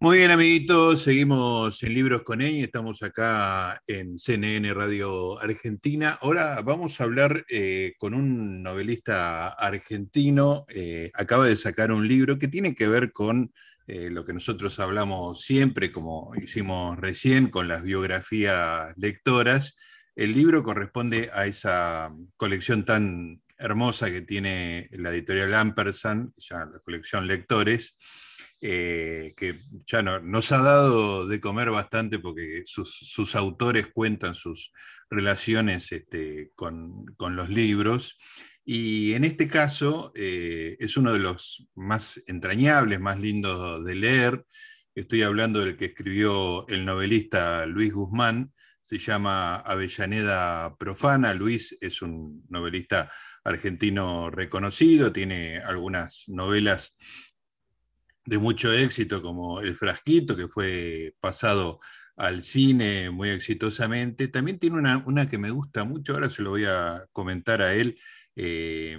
Muy bien, amiguitos, seguimos en Libros con Ñ, estamos acá en CNN Radio Argentina. Ahora vamos a hablar eh, con un novelista argentino, eh, acaba de sacar un libro que tiene que ver con eh, lo que nosotros hablamos siempre, como hicimos recién, con las biografías lectoras. El libro corresponde a esa colección tan hermosa que tiene la editorial Ampersand, ya la colección Lectores eh, que ya nos ha dado de comer bastante porque sus, autores cuentan sus relaciones este, con, los libros. Y en este caso eh, es uno de los más entrañables, más lindos de leer. Estoy hablando del que escribió el novelista Luis Guzmán, se llama Avellaneda Profana. Luis es un novelista argentino reconocido, tiene algunas novelas de mucho éxito como El Frasquito, que fue pasado al cine muy exitosamente. También tiene una, que me gusta mucho, ahora se lo voy a comentar a él. Eh,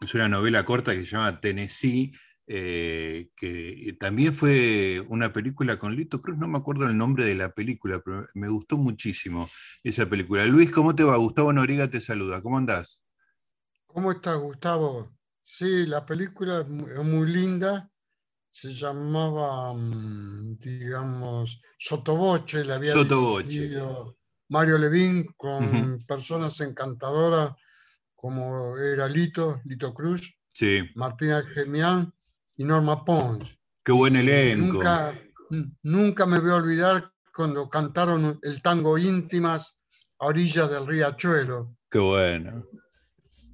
es una novela corta que se llama Tennessee, eh, que también fue una película con Lito Cruz, no me acuerdo el nombre de la película, pero me gustó muchísimo esa película. Luis, ¿cómo te va? Gustavo Noriga te saluda, ¿cómo andás? ¿Cómo estás, Gustavo? Sí, la película es muy linda se llamaba, mm, digamos, Sotoboche, le había dirigido Mario Levín con personas encantadoras como era Lito, Lito Cruz, Martina Gemián y Norma Pons. Qué buen elenco. Nunca, nunca me voy a olvidar cuando cantaron el tango íntimas a orillas del riachuelo. Qué bueno.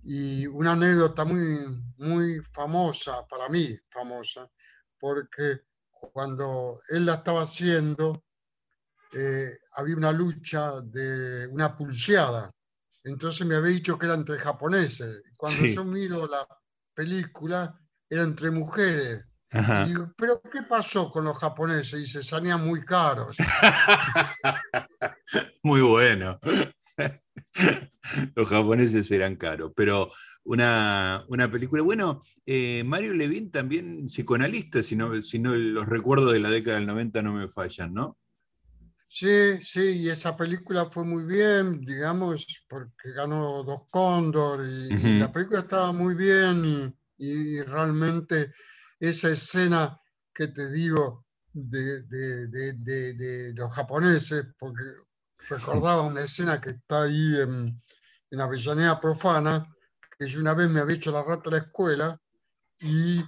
Y una anécdota muy, muy famosa, para mí famosa, porque cuando él la estaba haciendo, eh, había una lucha de una pulseada. Entonces me había dicho que era entre japoneses. Cuando yo miro la película, era entre mujeres. Y digo, ¿pero qué pasó con los japoneses? Y se salían muy caros. muy bueno. los japoneses eran caros, pero una, película. Bueno, eh, Mario Levin también psicoanalista, si no, si no los recuerdos de la década del 90 no me fallan, ¿no? Sí, sí, y esa película fue muy bien, digamos, porque ganó dos Cóndor y, la película estaba muy bien y, realmente esa escena que te digo de, de, los japoneses, porque recordaba una escena que está ahí en, en Avellaneda Profana, yo una vez me había hecho la rata a la escuela y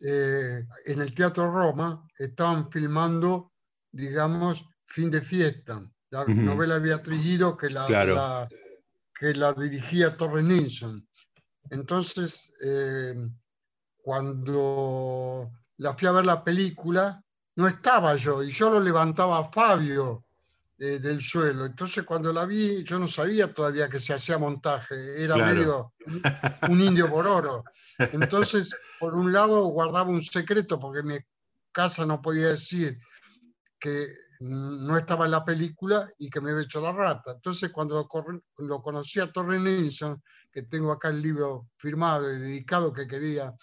eh, en el Teatro Roma estaban filmando, digamos, Fin de Fiesta, la novela de Beatriz Giro que la, que la dirigía Torres Nilsson. Entonces, eh, cuando la fui a ver la película, no estaba yo y yo lo levantaba a Fabio del suelo. Entonces cuando la vi, yo no sabía todavía que se hacía montaje, era medio un, indio por oro. Entonces, por un lado, guardaba un secreto porque mi casa no podía decir que no estaba en la película y que me había hecho la rata. Entonces, cuando lo, conocí a Torre Nilsson, que tengo acá el libro firmado y dedicado que quería,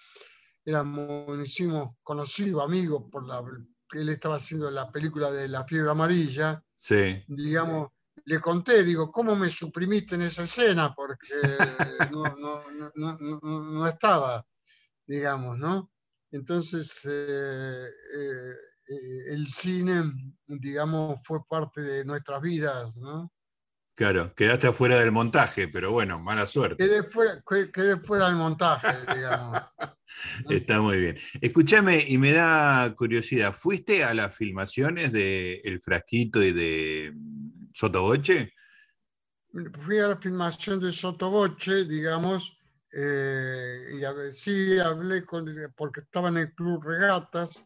éramos, hicimos conocidos, amigos, por la, él estaba haciendo la película de La fiebre amarilla, Sí. Digamos, le conté, digo, ¿cómo me suprimiste en esa escena? Porque no, estaba, digamos, ¿no? Entonces, eh, eh, eh, el cine, digamos, fue parte de nuestras vidas, ¿no? Claro, quedaste afuera del montaje, pero bueno, mala suerte. Quedé fuera, quedé fuera del montaje, digamos. Está muy bien. Escúchame, y me da curiosidad, ¿fuiste a las filmaciones de El Frasquito y de mm, Sotoboche? Fui a la filmación de Sotoboche, digamos, eh, y sí hablé con, porque estaba en el Club Regatas,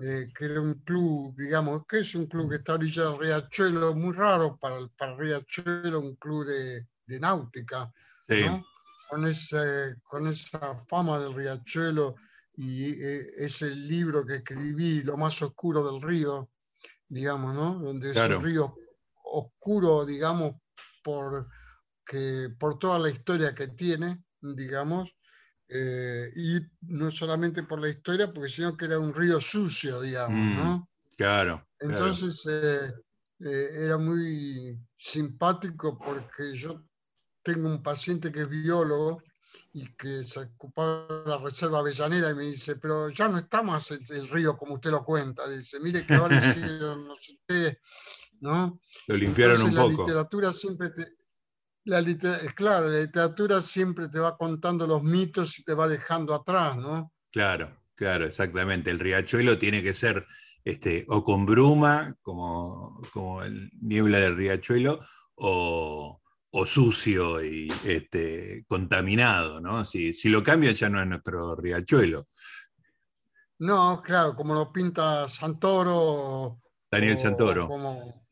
eh, que era un club, digamos, que es un club que está a orilla del Riachuelo, muy raro para, para Riachuelo, un club de, de náutica, ¿no? Con, ese, con esa fama del Riachuelo y eh, ese libro que escribí, Lo más oscuro del río, digamos, ¿no? Donde es un río oscuro, digamos, por, que, por toda la historia que tiene, digamos, Eh, y no solamente por la historia, porque sino que era un río sucio, digamos, Mm, ¿no? Claro. claro. Entonces eh, eh, era muy simpático porque yo tengo un paciente que es biólogo y que se ocupaba de la reserva avellanera y me dice, pero ya no está más el, el río como usted lo cuenta. Dice, mire que ahora hicieron no sé qué, ¿no? Lo limpiaron Entonces, un la poco. literatura siempre te... La litera- claro, la literatura siempre te va contando los mitos y te va dejando atrás, ¿no? Claro, claro, exactamente. El riachuelo tiene que ser este, o con bruma, como, como el niebla del riachuelo, o, o sucio y este, contaminado, ¿no? Si, si lo cambian ya no es nuestro riachuelo. No, claro, como lo pinta Santoro. Daniel o Santoro. Como,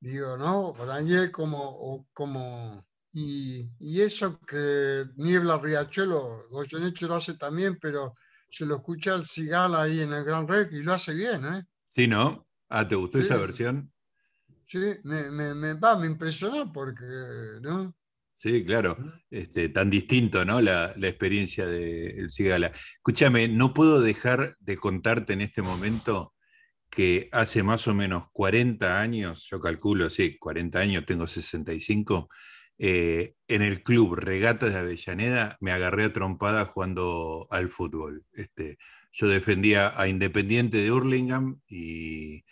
digo, ¿no? O Daniel como, o como, y, y eso que Niebla Riachuelo, Goyeneche lo hace también, pero se lo escucha el Cigala ahí en el Gran Rex y lo hace bien, ¿eh? ¿Sí, no? Ah, ¿te gustó esa versión? Sí, me, me, me, va, me impresionó porque, ¿no? Sí, claro. Este, tan distinto, ¿no? La, la experiencia del Cigala. Escúchame, no puedo dejar de contarte en este momento que hace más o menos 40 años, yo calculo, sí, 40 años, tengo 65, eh, en el club Regatas de Avellaneda me agarré a trompada jugando al fútbol. Este, yo defendía a Independiente de Hurlingham y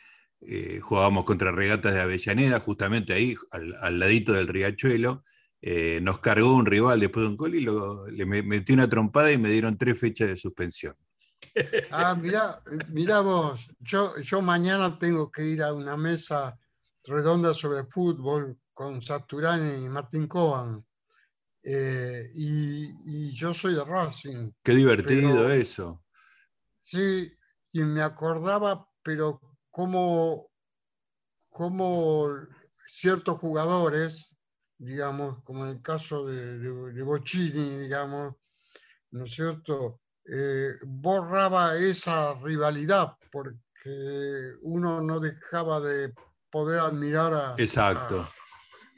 eh, jugábamos contra Regatas de Avellaneda, justamente ahí, al, al ladito del riachuelo. Eh, nos cargó un rival después de un gol y lo- le me- metí una trompada y me dieron tres fechas de suspensión. Ah, mirá, mirá vos, yo, yo mañana tengo que ir a una mesa redonda sobre fútbol con Saturani y Martín Coban. Eh, y, y yo soy de Racing, Qué divertido Pero- eso. sí, y me acordaba, pero como, como ciertos jugadores, digamos, como en el caso de, de, de Bocini, digamos, ¿no es cierto? Eh, borraba esa rivalidad porque uno no dejaba de poder admirar a, Exacto,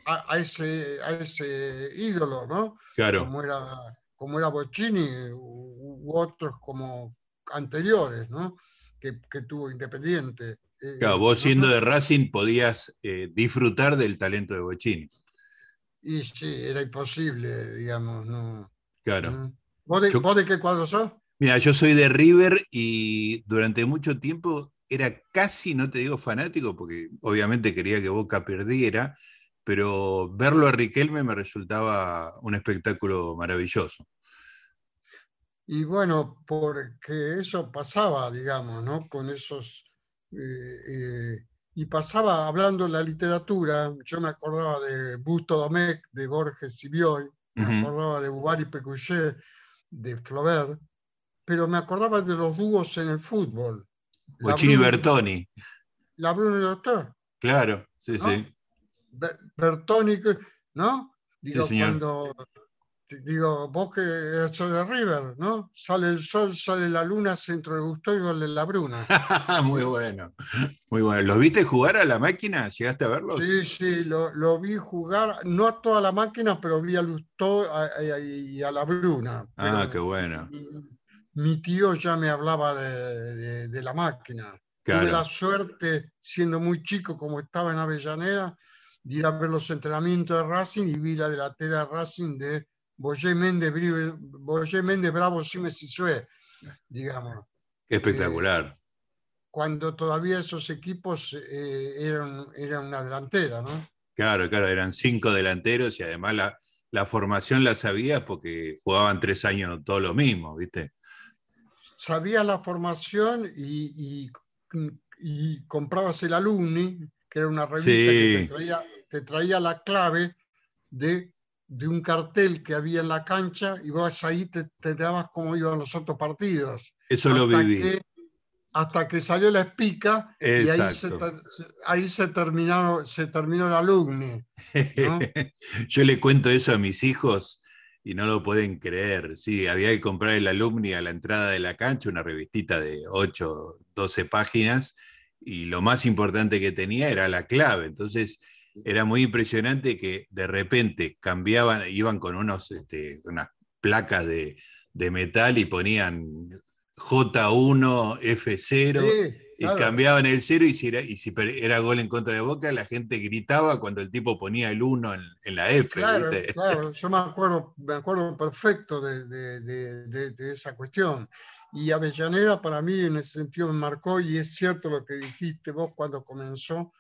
a, a ese, a ese ídolo, ¿no? claro. Como era, como era Bocini u, u otros como anteriores, ¿no? Que, que tuvo Independiente. Claro, vos siendo de Racing podías eh, disfrutar del talento de Bochini. Y sí, era imposible, digamos, ¿no? Claro. ¿Vos, de, Yo- vos de qué cuadro sos? Mira, yo soy de River y durante mucho tiempo era casi, no te digo fanático, porque obviamente quería que Boca perdiera, pero verlo a Riquelme me resultaba un espectáculo maravilloso. Y bueno, porque eso pasaba, digamos, ¿no? Con esos... eh, y pasaba hablando de la literatura, yo me acordaba de Busto Domecq, de Borges y Bioy, me acordaba de Bubari Pécuchet, de Flaubert, pero me acordaba de los dúos en el fútbol. Bruno- Bertoni, La Bruno y Doctor, claro, sí, ¿no? sí. Be- Bertoni, ¿no? Digo, cuando digo, vos que sos de River, ¿no? Sale el sol, sale la luna, centro de gusto y gol de la Bruna. muy bueno, muy bueno. ¿Los viste jugar a la máquina? ¿Llegaste a verlos? Sí, sí, lo, lo vi jugar, no a toda la máquina, pero vi a Lustó a- a- y a la Bruna. Ah, qué bueno. Mi, mi tío ya me hablaba de, de- de la máquina. Tuve la suerte, siendo muy chico, como estaba en Avellaneda, de ir a ver los entrenamientos de Racing y vi la delantera de Racing de Boyé Méndez, Boyé Méndez Bravo digamos. Espectacular. Cuando todavía esos equipos eh, eran, eran una delantera, ¿no? Claro, claro, eran cinco delanteros y además la, la formación la sabías porque jugaban tres años todo lo mismo, ¿viste? Sabías la formación y, y, y comprabas el alumni, que era una revista que te traía, te traía la clave de, de un cartel que había en la cancha y vos ahí te, te dabas cómo iban los otros partidos. Eso lo hasta viví. que, hasta que salió la espica y ahí, se, ahí se, terminaron, se terminó el alumni. ¿no? Yo le cuento eso a mis hijos y no lo pueden creer. Sí, había que comprar el alumni a la entrada de la cancha, una revistita de 8, 12 páginas, y lo más importante que tenía era la clave. Entonces, era muy impresionante que de repente cambiaban, iban con unos, este, unas placas de, de metal y ponían J1, F0 y cambiaban el 0 y si, era, y si era gol en contra de Boca, la gente gritaba cuando el tipo ponía el 1 en, la F. Claro, claro, yo me acuerdo, me acuerdo perfecto de, de, esa cuestión. Y Avellaneda para mí en ese sentido me marcó y es cierto lo que dijiste vos cuando comenzó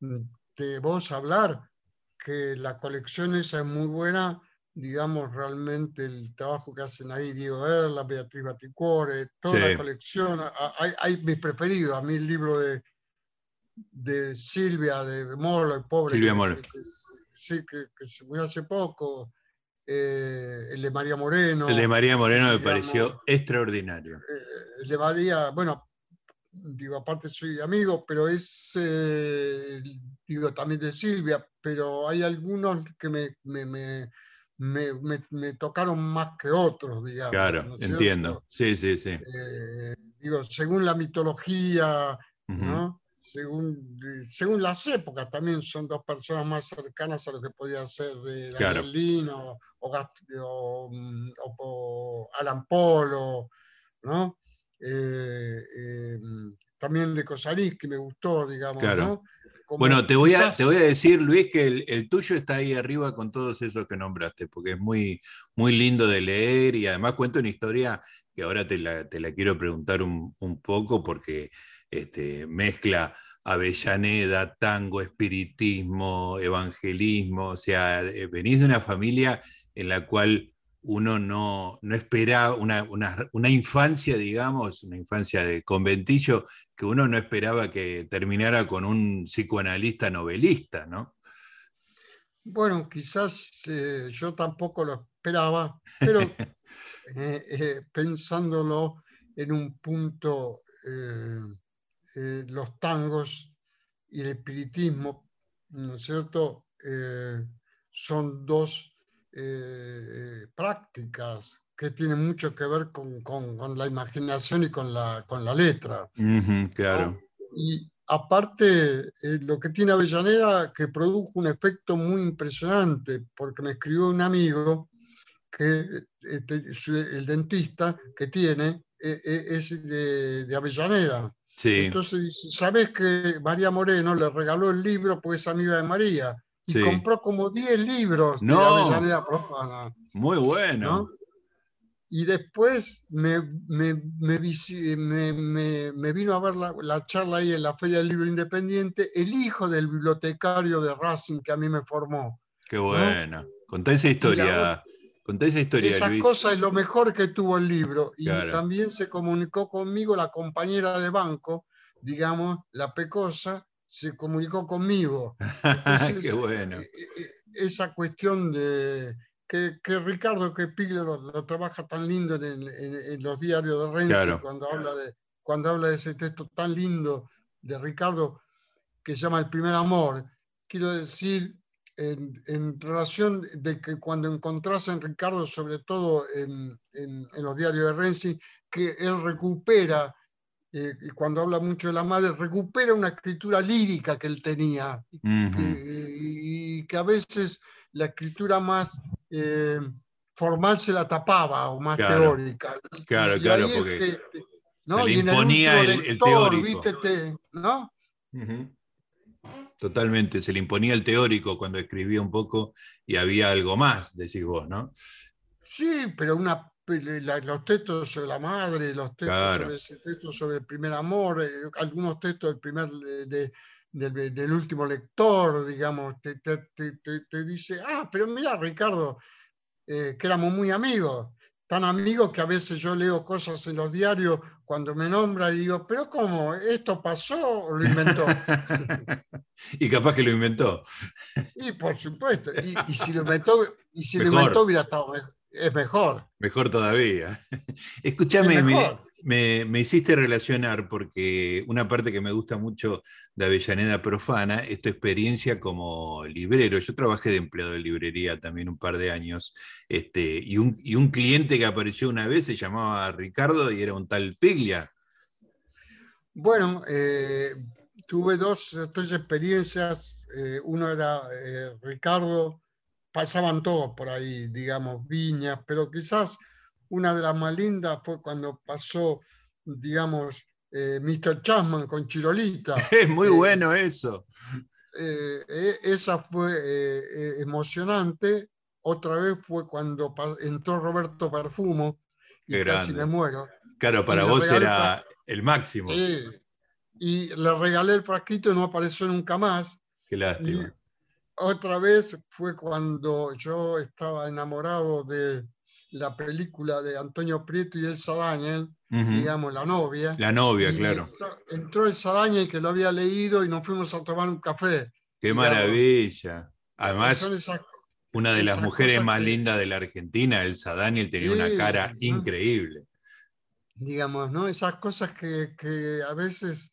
mm, de vos hablar, que la colección esa es muy buena digamos, realmente el trabajo que hacen ahí Diego Erla, Beatriz Baticore, toda la colección. Hay, hay mis preferidos, a mí el libro de, de Silvia, de Molo, el pobre. Silvia Molo. sí, que, se murió hace poco. Eh, el de María Moreno. El de María Moreno me pareció extraordinario. Eh, el de María, bueno, digo, aparte soy amigo, pero es, eh, digo, también de Silvia, pero hay algunos que me, me me, tocaron más que otros, digamos. Claro, entiendo. Sí, sí, sí. Eh, digo, según la mitología, ¿no? Según, según las épocas, también son dos personas más cercanas a lo que podía ser de Daniel o, o, o, Alan Polo, ¿no? Eh, eh, también de Cosarí, que me gustó, digamos, ¿no? Bueno, te voy, a, te voy a decir, Luis, que el, tuyo está ahí arriba con todos esos que nombraste, porque es muy, muy lindo de leer y además cuenta una historia que ahora te la, quiero preguntar un, poco porque este, mezcla Avellaneda, tango, espiritismo, evangelismo, o sea, eh, venís de una familia en la cual uno no, no esperaba una, una, infancia, digamos, una infancia de conventillo que uno no esperaba que terminara con un psicoanalista novelista, ¿no? Bueno, quizás eh, yo tampoco lo esperaba, pero eh, eh, pensándolo en un punto, los tangos y el espiritismo, ¿no es cierto? son dos prácticas que tiene mucho que ver con, con, la imaginación y con la, con la letra. claro. Y aparte, eh, lo que tiene Avellaneda, que produjo un efecto muy impresionante, porque me escribió un amigo, que este, el dentista que tiene e, e, es de, de Avellaneda. Sí. Entonces dice, ¿sabes que María Moreno le regaló el libro porque es amiga de María? Y compró como 10 libros no. de Avellaneda Profana. Muy bueno y después me, me, me, me, vino a ver la, charla ahí en la Feria del Libro Independiente, el hijo del bibliotecario de Racing que a mí me formó. Qué bueno. Contá esa historia. Contá esa historia. Esa cosa es lo mejor que tuvo el libro. Y también se comunicó conmigo la compañera de banco, digamos, la Pecosa, se comunicó conmigo. Qué bueno. E, e, e, esa cuestión de que, Ricardo que Pigler lo, trabaja tan lindo en, los diarios de Renzi cuando, habla de, cuando habla de ese texto tan lindo de Ricardo que se llama El primer amor. Quiero decir, en, relación de que cuando encontrás en Ricardo, sobre todo en, los diarios de Renzi, que él recupera, eh, y cuando habla mucho de la madre, recupera una escritura lírica que él tenía, y, que a veces la escritura más eh, formal se la tapaba o más teórica. Claro, claro, porque ¿no? le imponía el, teórico. ¿no? Totalmente, se le imponía el teórico cuando escribía un poco y había algo más, decís vos, ¿no? Sí, pero una, los textos sobre la madre, los textos, sobre, el primer amor, eh, algunos textos del primer de, del, último lector, digamos, te, te, dice, ah, pero mira, Ricardo, eh, que éramos muy amigos, tan amigos que a veces yo leo cosas en los diarios cuando me nombra y digo, pero ¿cómo? ¿Esto pasó o lo inventó? y capaz que lo inventó. y por supuesto, y, si lo inventó, y si lo inventó hubiera estado es mejor. Mejor todavía. Escúchame, me, me, hiciste relacionar porque una parte que me gusta mucho de Avellaneda Profana es tu experiencia como librero. Yo trabajé de empleado de librería también un par de años este, y, un, y un cliente que apareció una vez se llamaba Ricardo y era un tal Piglia. Bueno, eh, tuve dos, tres experiencias. Eh, uno era eh, Ricardo, pasaban todos por ahí, digamos, viñas, pero quizás una de las más lindas fue cuando pasó, digamos, eh, Mr. Chapman con Chirolita. Es muy bueno eso. esa fue emocionante. Otra vez fue cuando entró Roberto Perfumo y casi me muero. Claro, para vos era el máximo. Y le regalé el frasquito y no apareció nunca más. Qué lástima. Otra vez fue cuando yo estaba enamorado de la película de Antonio Prieto y Elsa Daniel, digamos, la novia. La novia, claro. Entró, Elsa Daniel que lo había leído y nos fuimos a tomar un café. Qué maravilla. Además, una de las mujeres más lindas de la Argentina, Elsa Daniel, tenía una cara increíble. Digamos, ¿no? Esas cosas que, que a veces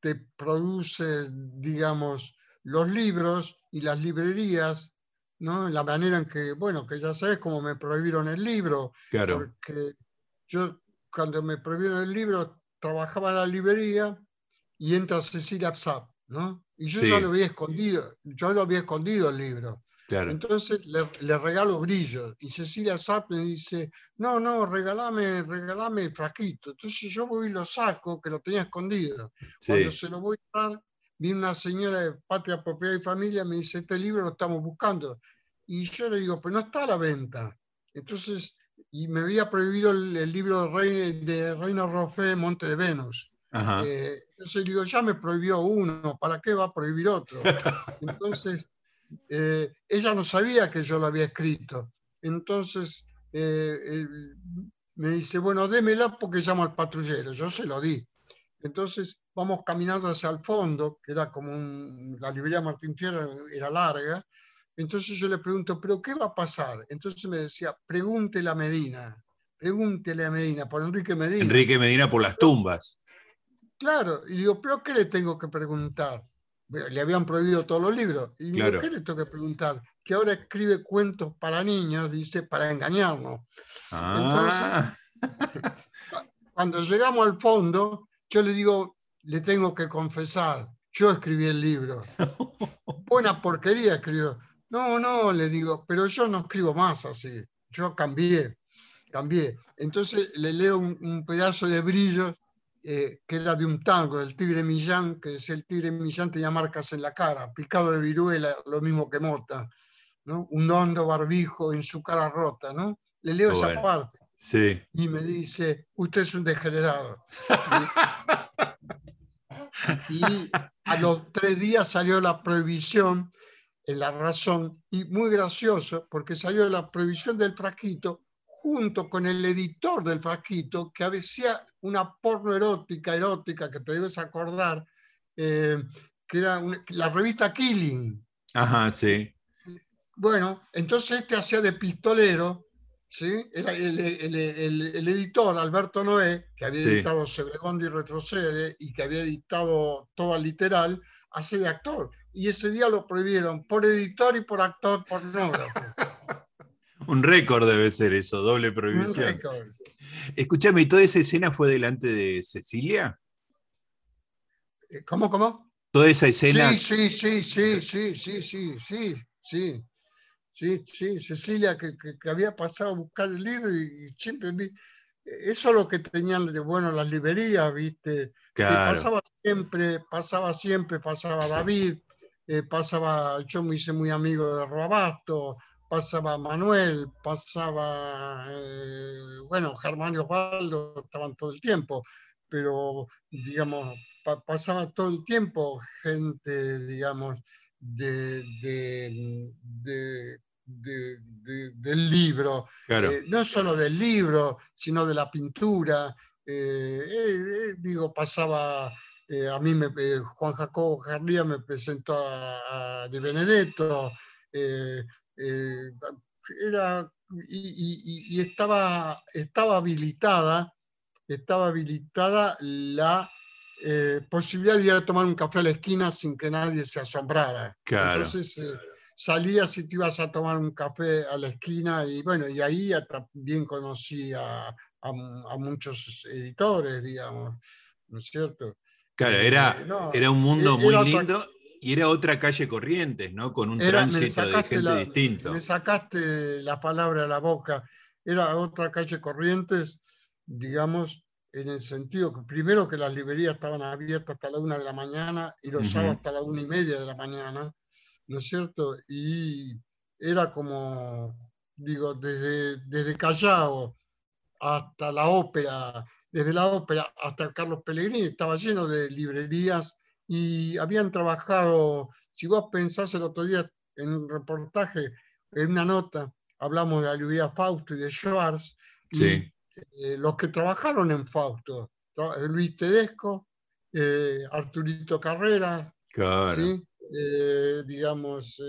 te produce, digamos, los libros y las librerías, ¿no? La manera en que, bueno, que ya sabes cómo me prohibieron el libro. Claro. Porque yo, cuando me prohibieron el libro, trabajaba en la librería y entra Cecilia Psap, ¿no? Y yo ya lo había escondido, yo lo había escondido el libro. Entonces le, regalo brillo y Cecilia Zapp me dice, no, no, regálame, regálame el frasquito. Entonces yo voy y lo saco, que lo tenía escondido. Cuando se lo voy a dar, viene una señora de Patria, Propiedad y Familia, me dice, este libro lo estamos buscando. Y yo le digo, pero no está a la venta. Entonces, y me había prohibido el, libro de Reina, de Reina Rofé, Monte de Venus. Eh, entonces digo, ya me prohibió uno, ¿para qué va a prohibir otro? Entonces eh, ella no sabía que yo lo había escrito. Entonces eh, me dice, bueno, démela porque llamo al patrullero. Yo se lo di. Entonces vamos caminando hacia el fondo, que era como la librería Martín Fierro era larga. Entonces yo le pregunto, ¿pero qué va a pasar? Entonces me decía, pregúntele a Medina, pregúntele a Medina, por Enrique Medina. Enrique Medina por las tumbas. Claro, y digo, ¿pero qué le tengo que preguntar? le habían prohibido todos los libros. Y claro. ¿qué le tengo que preguntar? Que ahora escribe cuentos para niños, dice, para engañarnos. Ah. cuando llegamos al fondo, yo le digo, le tengo que confesar, yo escribí el libro. Buena porquería escribió. No, no, le digo, pero yo no escribo más así. Yo cambié, cambié. Entonces le leo un, un pedazo de brillo eh, que era de un tango, del tigre Millán, que es el tigre Millán tenía marcas en la cara, picado de viruela, lo mismo que Mota, ¿no? un hondo barbijo en su cara rota, ¿no? Le leo esa parte. Sí. Y me dice, usted es un degenerado. y a los tres días salió la prohibición en la razón, y muy gracioso, porque salió la prohibición del frasquito junto con el editor del frasquito, que hacía una porno erótica, erótica, que te debes acordar, eh, que era la revista Killing. Ajá, sí. Bueno, entonces este hacía de pistolero, ¿sí? Era el, editor, Alberto Noé, que había editado Sebregondi y Retrocede y que había editado Toda Literal, hace de actor. Y ese día lo prohibieron por editor y por actor pornógrafo. Un récord debe ser eso, doble prohibición. Un récord. Escúchame, ¿y toda esa escena fue delante de Cecilia? Eh, ¿Cómo, cómo? Toda esa escena. Sí, sí, sí, sí, sí, sí, sí, sí, sí. Sí, sí, Cecilia que, había pasado a buscar el libro y, siempre vi. Eso es lo que tenían de bueno las librerías, ¿viste? Claro. pasaba siempre, pasaba siempre, pasaba David, eh, pasaba, yo me hice muy amigo de Robasto, pasaba Manuel, pasaba, eh, bueno, Germán y Osvaldo estaban todo el tiempo, pero, digamos, pasaba todo el tiempo gente, digamos, de, del libro, eh, no solo del libro, sino de la pintura. Eh, digo, pasaba, a mí me, Juan Jacobo Jarlía me presentó a, a Di Benedetto, eh, era, y, estaba, estaba habilitada, estaba habilitada la eh, posibilidad de ir a tomar un café a la esquina sin que nadie se asombrara. Entonces eh, salías y te ibas a tomar un café a la esquina y bueno, y ahí también conocí a, a, muchos editores, digamos, ¿no es cierto? Claro, era, era un mundo muy lindo y era otra calle Corrientes, ¿no? Con un tránsito de gente distinto. Me sacaste la palabra a la boca. era otra calle Corrientes, digamos, en el sentido que primero que las librerías estaban abiertas hasta la una de la mañana y los sábados hasta la una y media de la mañana, ¿no es cierto? Y era como, digo, desde, desde Callao hasta la ópera, desde la ópera hasta Carlos Pellegrini, estaba lleno de librerías y habían trabajado, si vos pensás el otro día en un reportaje, en una nota, hablamos de la librería Fausto y de Schwartz, sí. Eh, los que trabajaron en Fausto, Luis Tedesco, eh, Arturito Carrera, eh, digamos,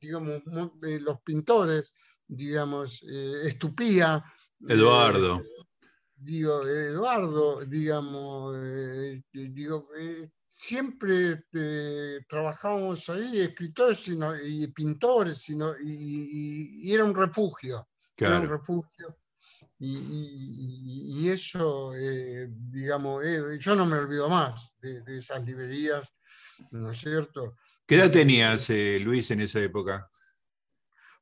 digamos los pintores, digamos, Estupía. Eduardo. digo, Eduardo, digamos, digo, siempre este, trabajábamos ahí, escritores y pintores, y, era un refugio. Era un refugio y, eso, eh, digamos, eh, yo no me olvido más de, esas librerías, ¿no es cierto? ¿Qué edad tenías, eh, Luis, en esa época?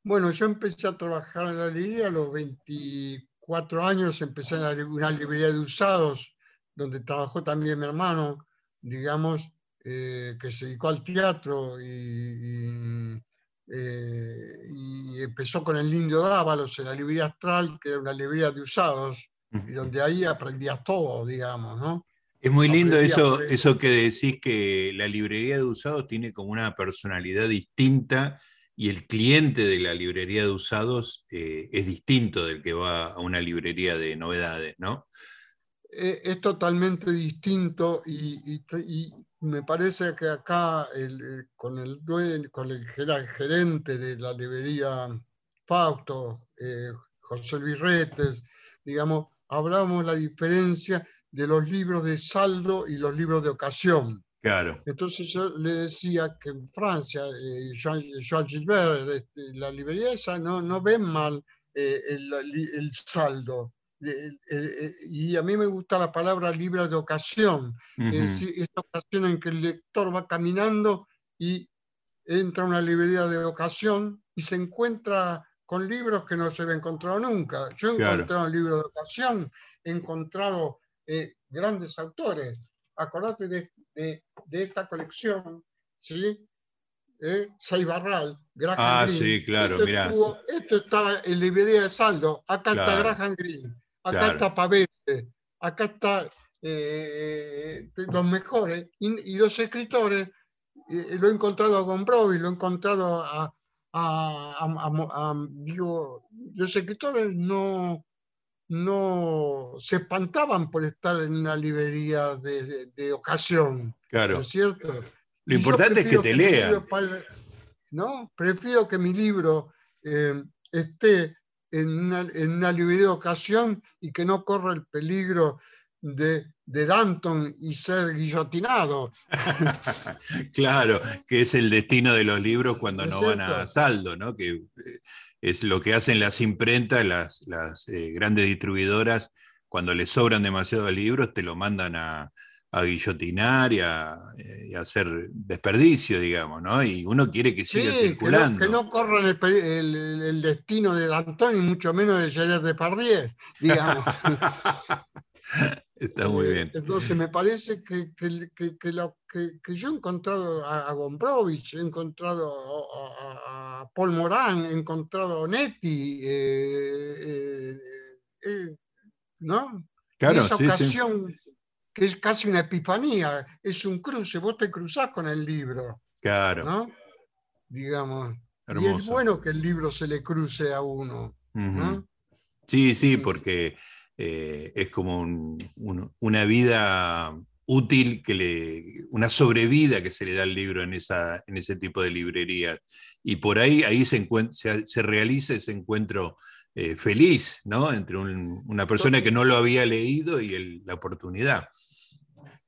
Bueno, yo empecé a trabajar en la librería a los 24 años, empecé en una librería de usados, donde trabajó también mi hermano, digamos, que se dedicó al teatro y eh, y empezó con el Indio Dávalos en la librería Astral, que era una librería de usados, y donde ahí aprendías todo, digamos, ¿no? Es muy lindo eso, eso que decís que la librería de usados tiene como una personalidad distinta y el cliente de la librería de usados eh, es distinto del que va a una librería de novedades, ¿no? Eh, es totalmente distinto y, me parece que acá eh, con, el, con el gerente de la librería Fausto, eh, José Luis Retes, digamos, hablamos la diferencia de los libros de saldo y los libros de ocasión. Claro. Entonces yo le decía que en Francia, eh, Jean, Gilbert, este, la librería esa no, no ven mal el, el, saldo, y a mí me gusta la palabra libre de ocasión, es decir, esta ocasión en que el lector va caminando y entra a una librería de ocasión y se encuentra con libros que no se había encontrado nunca. Yo he encontrado libros de ocasión, he encontrado eh, grandes autores. Acordate de, de, esta colección, ¿sí? ¿Eh? Seibarral, Graham ah, sí, claro, esto, esto estaba en librería de saldo, acá está Graham Greene. Acá está Pavete, acá está eh, los mejores, y, los escritores, eh, lo he encontrado a Gombrowicz, lo he encontrado a, digo, los escritores no, no se espantaban por estar en una librería de, ocasión. Claro. ¿No es cierto? Lo importante es que te lean. ¿no? Prefiero que mi libro eh, esté en una, librería de ocasión y que no corra el peligro de, Danton y ser guillotinado. claro, que es el destino de los libros cuando no van a saldo, ¿no? que eh, es lo que hacen las imprentas, las, eh, grandes distribuidoras, cuando les sobran demasiados libros, te lo mandan a, a guillotinar y a, hacer desperdicio, digamos, ¿no? Y uno quiere que siga circulando. Que no, corran el, destino de Danton y mucho menos de Gerard Depardieu, digamos. Está muy bien. Eh, entonces me parece que, que, lo, que, yo he encontrado a, Gombrowicz, he encontrado a, Paul Morán, he encontrado a Onetti, eh, eh, ¿no? Claro, esa ocasión que es casi una epifanía, es un cruce, vos te cruzás con el libro. Claro. ¿no? Digamos. Y es bueno que el libro se le cruce a uno. Sí, sí, porque eh, es como una vida útil, que le, una sobrevida que se le da al libro en, esa, en ese tipo de librerías. Y por ahí, ahí se, se, realiza ese encuentro eh, feliz, ¿no? Entre una persona que no lo había leído y la oportunidad.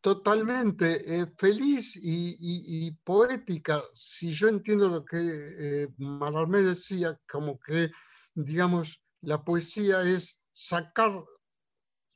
Totalmente, eh, feliz y, poética. Si yo entiendo lo que eh, Malarmé decía, como que, digamos, la poesía es sacar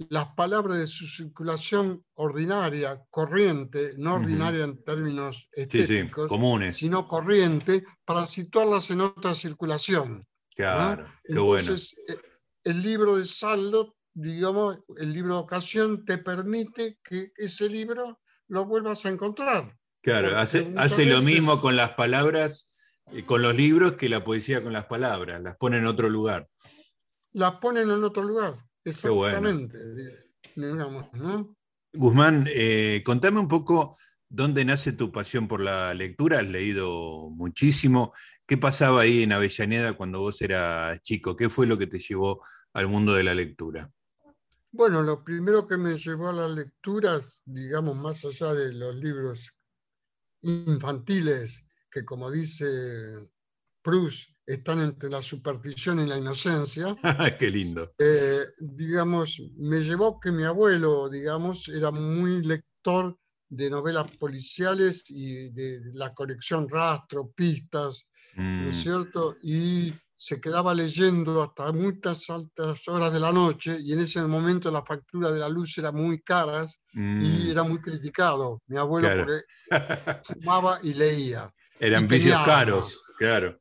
las palabras de su circulación ordinaria, corriente, no ordinaria en términos estéticos, comunes. sino corriente, para situarlas en otra circulación. Claro, qué bueno. Eh, el libro de saldo, digamos, el libro de ocasión te permite que ese libro lo vuelvas a encontrar. Claro, hace, hace lo mismo con las palabras, y con los libros que la poesía con las palabras, las pone en otro lugar. Las ponen en otro lugar, exactamente. Guzmán, eh, contame un poco dónde nace tu pasión por la lectura. Has leído muchísimo. ¿Qué pasaba ahí en Avellaneda cuando vos eras chico? ¿Qué fue lo que te llevó al mundo de la lectura? Bueno, lo primero que me llevó a las lecturas, digamos, más allá de los libros infantiles, que como dice Proust, están entre la superstición y la inocencia. Qué lindo. Eh, digamos, me llevó que mi abuelo, digamos, era muy lector de novelas policiales y de la colección Rastro, Pistas, ¿no es mm. cierto? Y se quedaba leyendo hasta muchas altas horas de la noche y en ese momento la factura de la luz era muy caras y mm. era muy criticado. Mi abuelo porque fumaba y leía. Eran vicios caros, claro.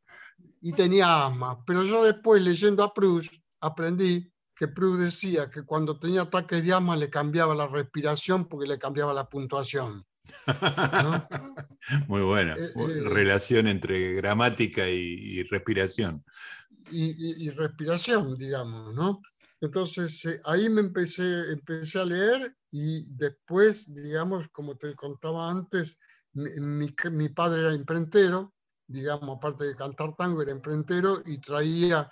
Y tenía asma. Pero yo después leyendo a Proust aprendí que Proust decía que cuando tenía ataques de asma le cambiaba la respiración porque le cambiaba la puntuación. Muy buena. Eh, eh, relación entre gramática y, respiración. Y, respiración, digamos, ¿no? Entonces eh, ahí me empecé, empecé a leer y después, digamos, como te contaba antes, mi, mi, padre era imprentero, digamos, aparte de cantar tango, era imprentero y traía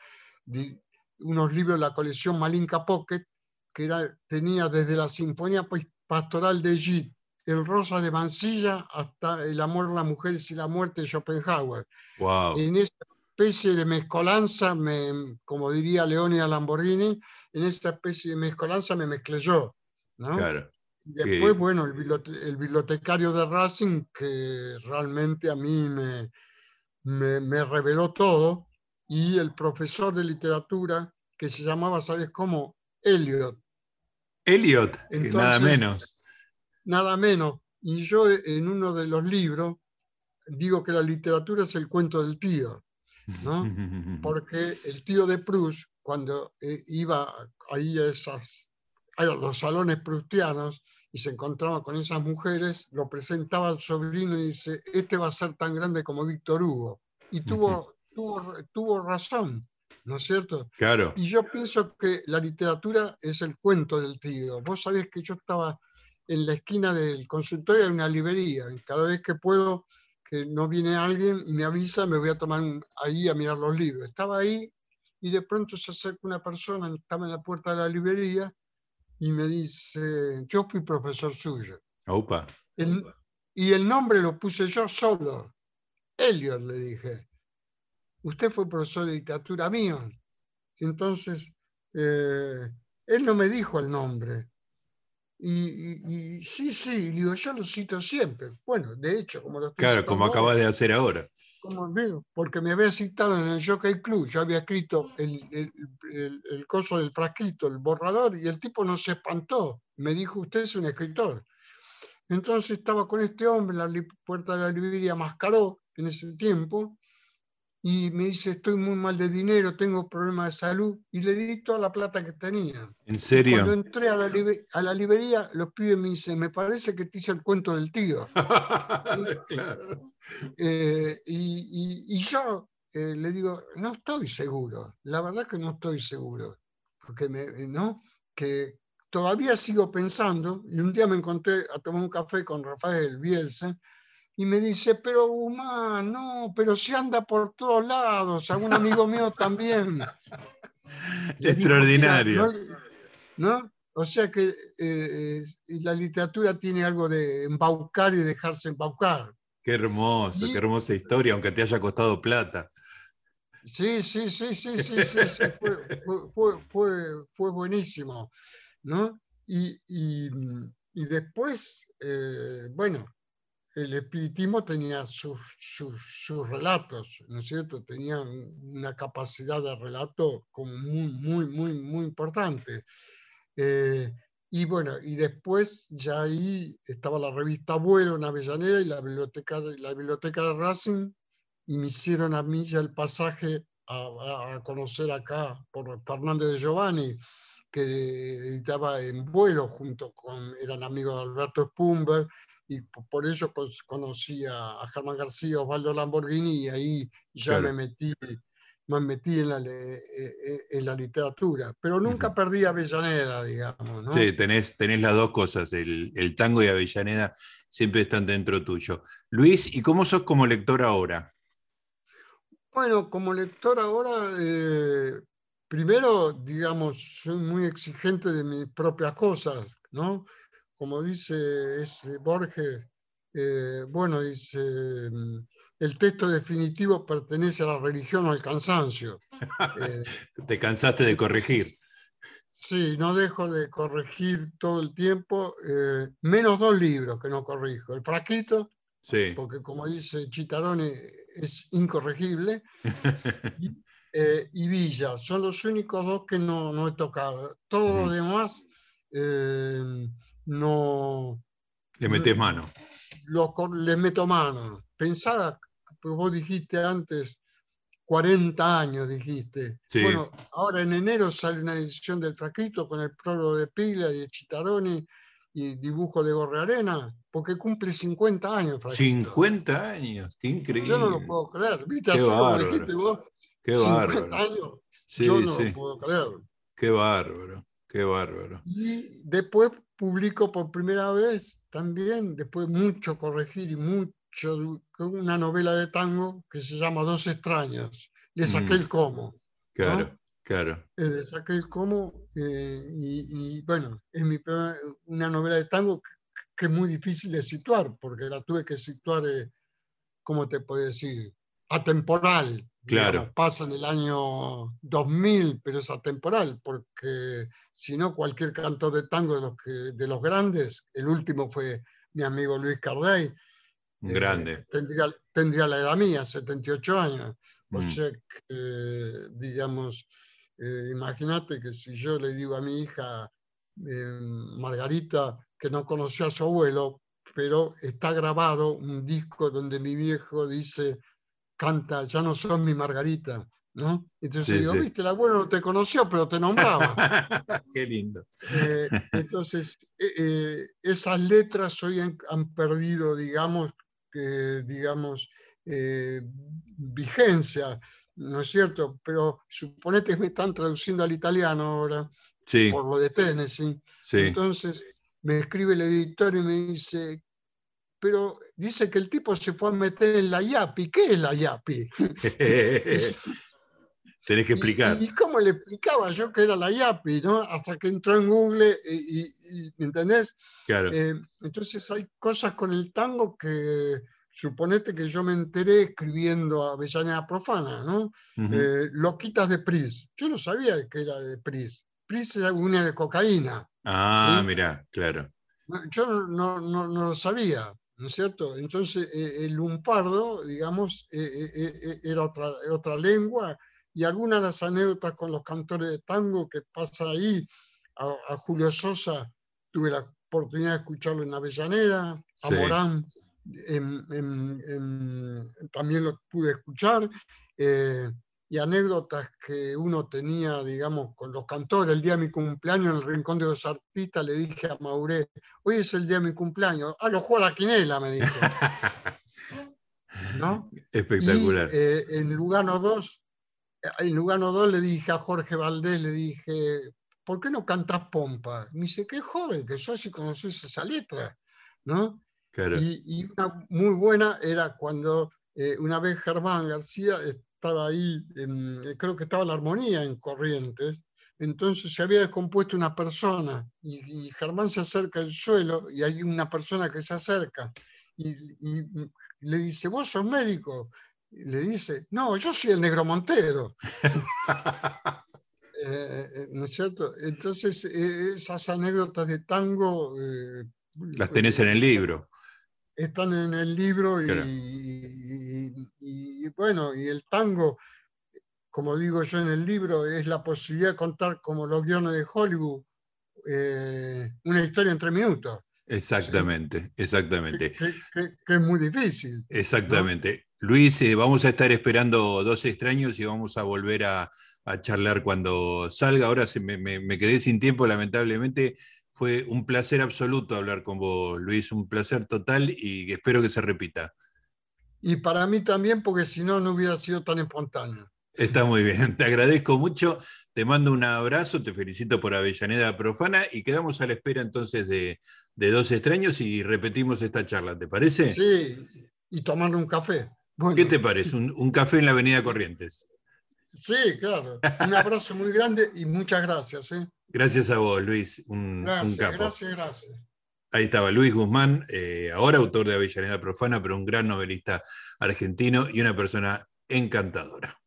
unos libros de la colección Malinka Pocket, que era, tenía desde la Sinfonía Pastoral de Gide el Rosa de Mansilla hasta El amor, las mujeres y la muerte de Schopenhauer. En esa especie de mezcolanza, me, como diría Leonia Lamborghini, en esa especie de mezcolanza me mezclé yo. ¿no? Claro. Después, bueno, el, bibliotecario de Racing, que realmente a mí me, me, reveló todo, y el profesor de literatura, que se llamaba, ¿sabes cómo? Eliot. Eliot, nada menos nada menos. Y yo en uno de los libros digo que la literatura es el cuento del tío, ¿no? Porque el tío de Proust, cuando eh, iba ahí a, esas, a los salones prustianos y se encontraba con esas mujeres, lo presentaba al sobrino y dice, este va a ser tan grande como Víctor Hugo. Y tuvo, tuvo, tuvo razón, ¿no es cierto? Claro. Y yo pienso que la literatura es el cuento del tío. Vos sabés que yo estaba en la esquina del consultorio hay una librería. Cada vez que puedo, que no viene alguien y me avisa, me voy a tomar ahí a mirar los libros. Estaba ahí y de pronto se acerca una persona, estaba en la puerta de la librería y me dice, yo fui profesor suyo. Opa. y el nombre lo puse yo solo. Elliot, le dije. Usted fue profesor de literatura mío. Entonces, eh, él no me dijo el nombre. Y, sí, sí, digo, yo lo cito siempre. Bueno, de hecho, como lo estoy Claro, como acabas de hacer ahora. Como, porque me había citado en el Jockey Club, yo había escrito el, el, el, coso del frasquito, el borrador, y el tipo no se espantó. Me dijo, usted es un escritor. Entonces estaba con este hombre en la puerta de la librería Mascaró en ese tiempo, y me dice, estoy muy mal de dinero, tengo problemas de salud, y le di toda la plata que tenía. ¿En serio? Cuando entré a la, a la librería, los pibes me dicen, me parece que te hice el cuento del tío. claro. Eh, y, y, yo eh, le digo, no estoy seguro, la verdad que no estoy seguro, porque me, ¿no? que todavía sigo pensando, y un día me encontré a tomar un café con Rafael Bielsa, y me dice, pero Guzmán, no, pero si anda por todos lados, algún amigo mío también. Extraordinario. ¿no? O sea que eh, la literatura tiene algo de embaucar y dejarse embaucar. Qué hermoso, qué hermosa historia, aunque te haya costado plata. Sí, sí, sí, sí, sí, sí, fue, fue, fue, buenísimo. ¿no? Y, y, y después, eh, bueno, el espiritismo tenía sus, sus, relatos, ¿no es cierto? Tenía una capacidad de relato muy, muy, muy, muy importante. Eh, y bueno, y después ya ahí estaba la revista Abuelo en Avellaneda y la biblioteca, de, la biblioteca de Racing, y me hicieron a mí ya el pasaje a, conocer acá por Fernández de Giovanni, que editaba en vuelo junto con, eran amigos de Alberto Spumber, y por eso conocí a, Germán García, Osvaldo Lamborghini, y ahí ya me metí me metí en la, e, e, en la literatura, pero nunca perdí Avellaneda, digamos. ¿no? Sí, tenés, tenés las dos cosas, el, el, tango y Avellaneda siempre están dentro tuyo. Luis, ¿y cómo sos como lector ahora? Bueno, como lector ahora, eh, primero, digamos, soy muy exigente de mis propias cosas, ¿no? Como dice Borges, eh, bueno, dice, mm, el texto definitivo pertenece a la religión o al cansancio. Eh, Te cansaste de corregir. Sí, no dejo de corregir todo el tiempo, menos dos libros que no corrijo. El Fraquito, sí. porque como dice Chitarone, es incorregible. Eh, y, Villa, son los únicos dos que no, no he tocado. Todos los demás eh, no... Le metes mano. le meto mano. Pensaba, pues vos dijiste antes, 40 años dijiste. Bueno, ahora en enero sale una edición del Fraquito con el prólogo de Pila y de Chitaroni y dibujo de Gorre Arena, porque cumple 50 años. 50 años, qué increíble. Yo no lo puedo creer, ¿viste? Qué bárbaro. dijiste vos, qué 50 años, yo no lo puedo creer. Qué bárbaro, qué bárbaro. Y después publico por primera vez también, después mucho corregir y mucho, una novela de tango que se llama Dos extraños. Le saqué mm. el cómo. Claro. Claro. Eh, saqué el cómo eh, y, bueno, es mi, una novela de tango que, es muy difícil de situar, porque la tuve que situar, eh, ¿cómo te puedo decir? Atemporal. Claro. pasa en el año 2000, pero es atemporal, porque si no, cualquier cantor de tango de los, que, de los grandes, el último fue mi amigo Luis Carday. Grande. tendría, tendría la edad mía, 78 años. O mm. sea que, digamos, eh, imagínate que si yo le digo a mi hija eh, Margarita que no conoció a su abuelo, pero está grabado un disco donde mi viejo dice, canta, ya no son mi Margarita, ¿no? Entonces digo, viste, el abuelo no te conoció, pero te nombraba. Qué lindo. Eh, entonces, esas letras hoy han, han perdido, digamos, digamos, vigencia. ¿no es cierto? Pero suponete que me están traduciendo al italiano ahora, por lo de Tennessee. Entonces me escribe el editor y me dice, pero dice que el tipo se fue a meter en la YAPI. ¿Qué es la YAPI? Tenés que explicar. Y, cómo le explicaba yo que era la YAPI, ¿no? Hasta que entró en Google y, ¿me entendés? Claro. Eh, entonces hay cosas con el tango que suponete que yo me enteré escribiendo a Avellaneda Profana, ¿no? Eh, Loquitas de Pris. Yo no sabía que era de Pris. Pris era una de cocaína. Ah, mira, claro. Yo no, no, no, lo sabía, ¿no es cierto? Entonces, eh, el lumpardo, digamos, eh, era otra, otra lengua y algunas de las anécdotas con los cantores de tango que pasa ahí, a, Julio Sosa, tuve la oportunidad de escucharlo en Avellaneda, a Morán también lo pude escuchar, eh, y anécdotas que uno tenía, digamos, con los cantores. El día de mi cumpleaños en el Rincón de los Artistas le dije a Mauré, hoy es el día de mi cumpleaños. Ah, lo juega la quinela, me dijo. ¿No? Espectacular. Y, eh, en Lugano 2, en Lugano 2 le dije a Jorge Valdés, le dije, ¿por qué no cantas pompa? Me dice, qué joven que sos y conoces esa letra, ¿no? Y, una muy buena era cuando eh, una vez Germán García estaba ahí, eh, creo que estaba la armonía en Corrientes, entonces se había descompuesto una persona y, Germán se acerca al suelo y hay una persona que se acerca y, le dice, ¿vos sos médico? le dice, no, yo soy el negro Montero. Eh, ¿No es cierto? Entonces, esas anécdotas de tango... Las tenés en el libro están en el libro y, bueno, y el tango, como digo yo en el libro, es la posibilidad de contar como los guiones de Hollywood eh, una historia en tres minutos. Exactamente, exactamente. Que, es muy difícil. Exactamente. Luis, eh, vamos a estar esperando dos extraños y vamos a volver a, charlar cuando salga. Ahora se me, quedé sin tiempo, lamentablemente. Fue un placer absoluto hablar con vos, Luis, un placer total y espero que se repita. Y para mí también, porque si no, no hubiera sido tan espontáneo. Está muy bien, te agradezco mucho, te mando un abrazo, te felicito por Avellaneda Profana y quedamos a la espera entonces de, de Dos Extraños y repetimos esta charla, ¿te parece? Sí, y tomar un café. ¿Qué te parece? Un, café en la Avenida Corrientes. Sí, claro. Un abrazo muy grande y muchas gracias. ¿eh? Gracias a vos, Luis. Un, gracias, gracias, gracias. Ahí estaba Luis Guzmán, eh, ahora autor de Avellaneda Profana, pero un gran novelista argentino y una persona encantadora.